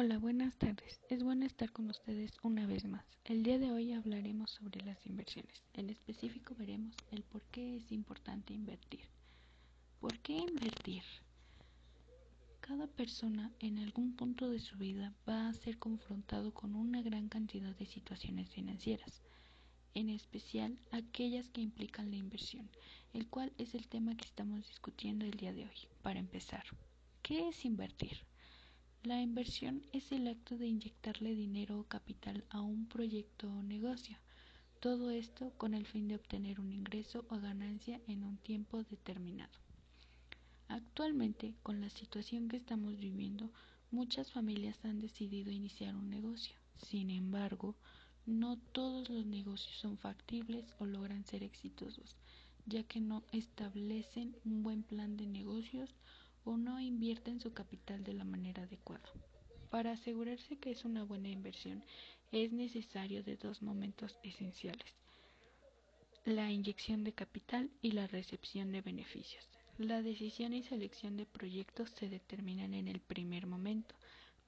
Hola, buenas tardes. Es bueno estar con ustedes una vez más. El día de hoy hablaremos sobre las inversiones. En específico veremos el por qué es importante invertir. ¿Por qué invertir? Cada persona en algún punto de su vida va a ser confrontado con una gran cantidad de situaciones financieras, en especial aquellas que implican la inversión, el cual es el tema que estamos discutiendo el día de hoy. Para empezar, ¿qué es invertir? La inversión es el acto de inyectarle dinero o capital a un proyecto o negocio. Todo esto con el fin de obtener un ingreso o ganancia en un tiempo determinado. Actualmente, con la situación que estamos viviendo, muchas familias han decidido iniciar un negocio. Sin embargo, no todos los negocios son factibles o logran ser exitosos, ya que no establecen un buen plan de negocios o no invierten su capital de la manera adecuada. Para asegurarse que es una buena inversión es necesario de dos momentos esenciales, la inyección de capital y la recepción de beneficios. La decisión y selección de proyectos se determinan en el primer momento,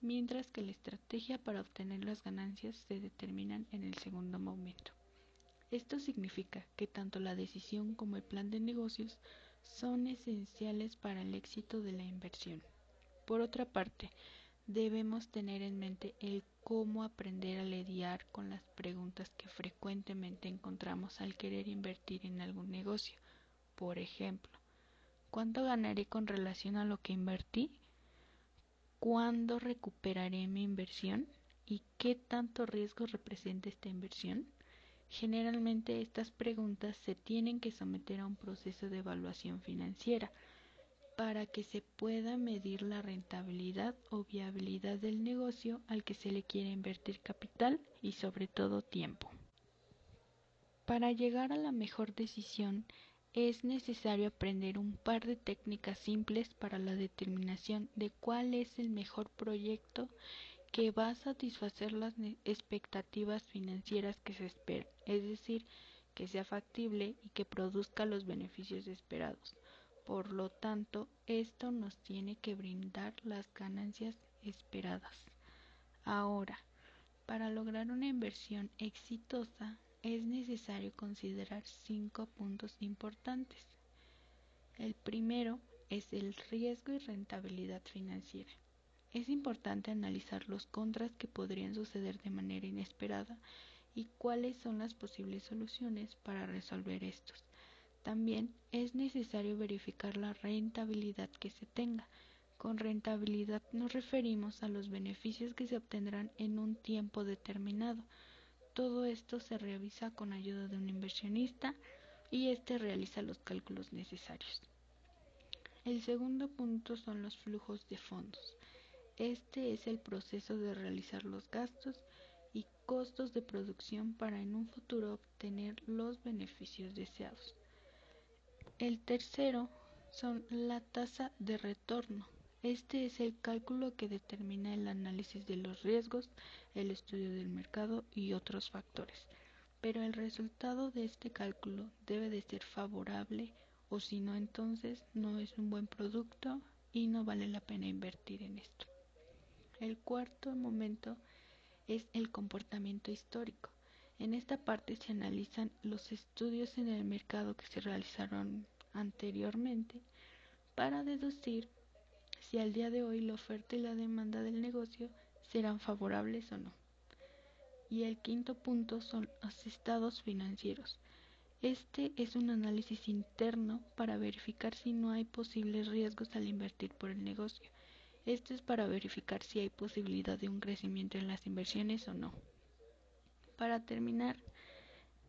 mientras que la estrategia para obtener las ganancias se determinan en el segundo momento. Esto significa que tanto la decisión como el plan de negocios son esenciales para el éxito de la inversión. Por otra parte, debemos tener en mente el cómo aprender a lidiar con las preguntas que frecuentemente encontramos al querer invertir en algún negocio. Por ejemplo, ¿cuánto ganaré con relación a lo que invertí? ¿Cuándo recuperaré mi inversión? ¿Y qué tanto riesgo representa esta inversión? Generalmente estas preguntas se tienen que someter a un proceso de evaluación financiera para que se pueda medir la rentabilidad o viabilidad del negocio al que se le quiere invertir capital y sobre todo tiempo. Para llegar a la mejor decisión es necesario aprender un par de técnicas simples para la determinación de cuál es el mejor proyecto que va a satisfacer las expectativas financieras que se esperan, es decir, que sea factible y que produzca los beneficios esperados. Por lo tanto, esto nos tiene que brindar las ganancias esperadas. Ahora, para lograr una inversión exitosa es necesario considerar cinco puntos importantes. El primero es el riesgo y rentabilidad financiera. Es importante analizar los contras que podrían suceder de manera inesperada y cuáles son las posibles soluciones para resolver estos. También es necesario verificar la rentabilidad que se tenga. Con rentabilidad nos referimos a los beneficios que se obtendrán en un tiempo determinado. Todo esto se revisa con ayuda de un inversionista y éste realiza los cálculos necesarios. El segundo punto son los flujos de fondos. Este es el proceso de realizar los gastos y costos de producción para en un futuro obtener los beneficios deseados. El tercero son la tasa de retorno. Este es el cálculo que determina el análisis de los riesgos, el estudio del mercado y otros factores. Pero el resultado de este cálculo debe de ser favorable o si no entonces no es un buen producto y no vale la pena invertir en esto. El cuarto momento es el comportamiento histórico. En esta parte se analizan los estudios en el mercado que se realizaron anteriormente para deducir si al día de hoy la oferta y la demanda del negocio serán favorables o no. Y el quinto punto son los estados financieros. Este es un análisis interno para verificar si no hay posibles riesgos al invertir por el negocio esto es para verificar si hay posibilidad de un crecimiento en las inversiones o no. Para terminar,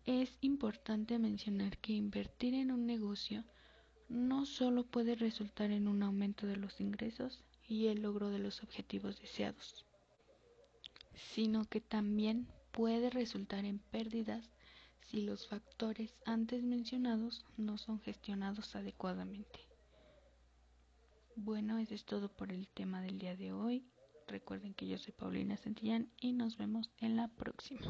es importante mencionar que invertir en un negocio no solo puede resultar en un aumento de los ingresos y el logro de los objetivos deseados, sino que también puede resultar en pérdidas si los factores antes mencionados no son gestionados adecuadamente. Bueno, eso es todo por el tema del día de hoy. Recuerden que yo soy Paulina Santillán y nos vemos en la próxima.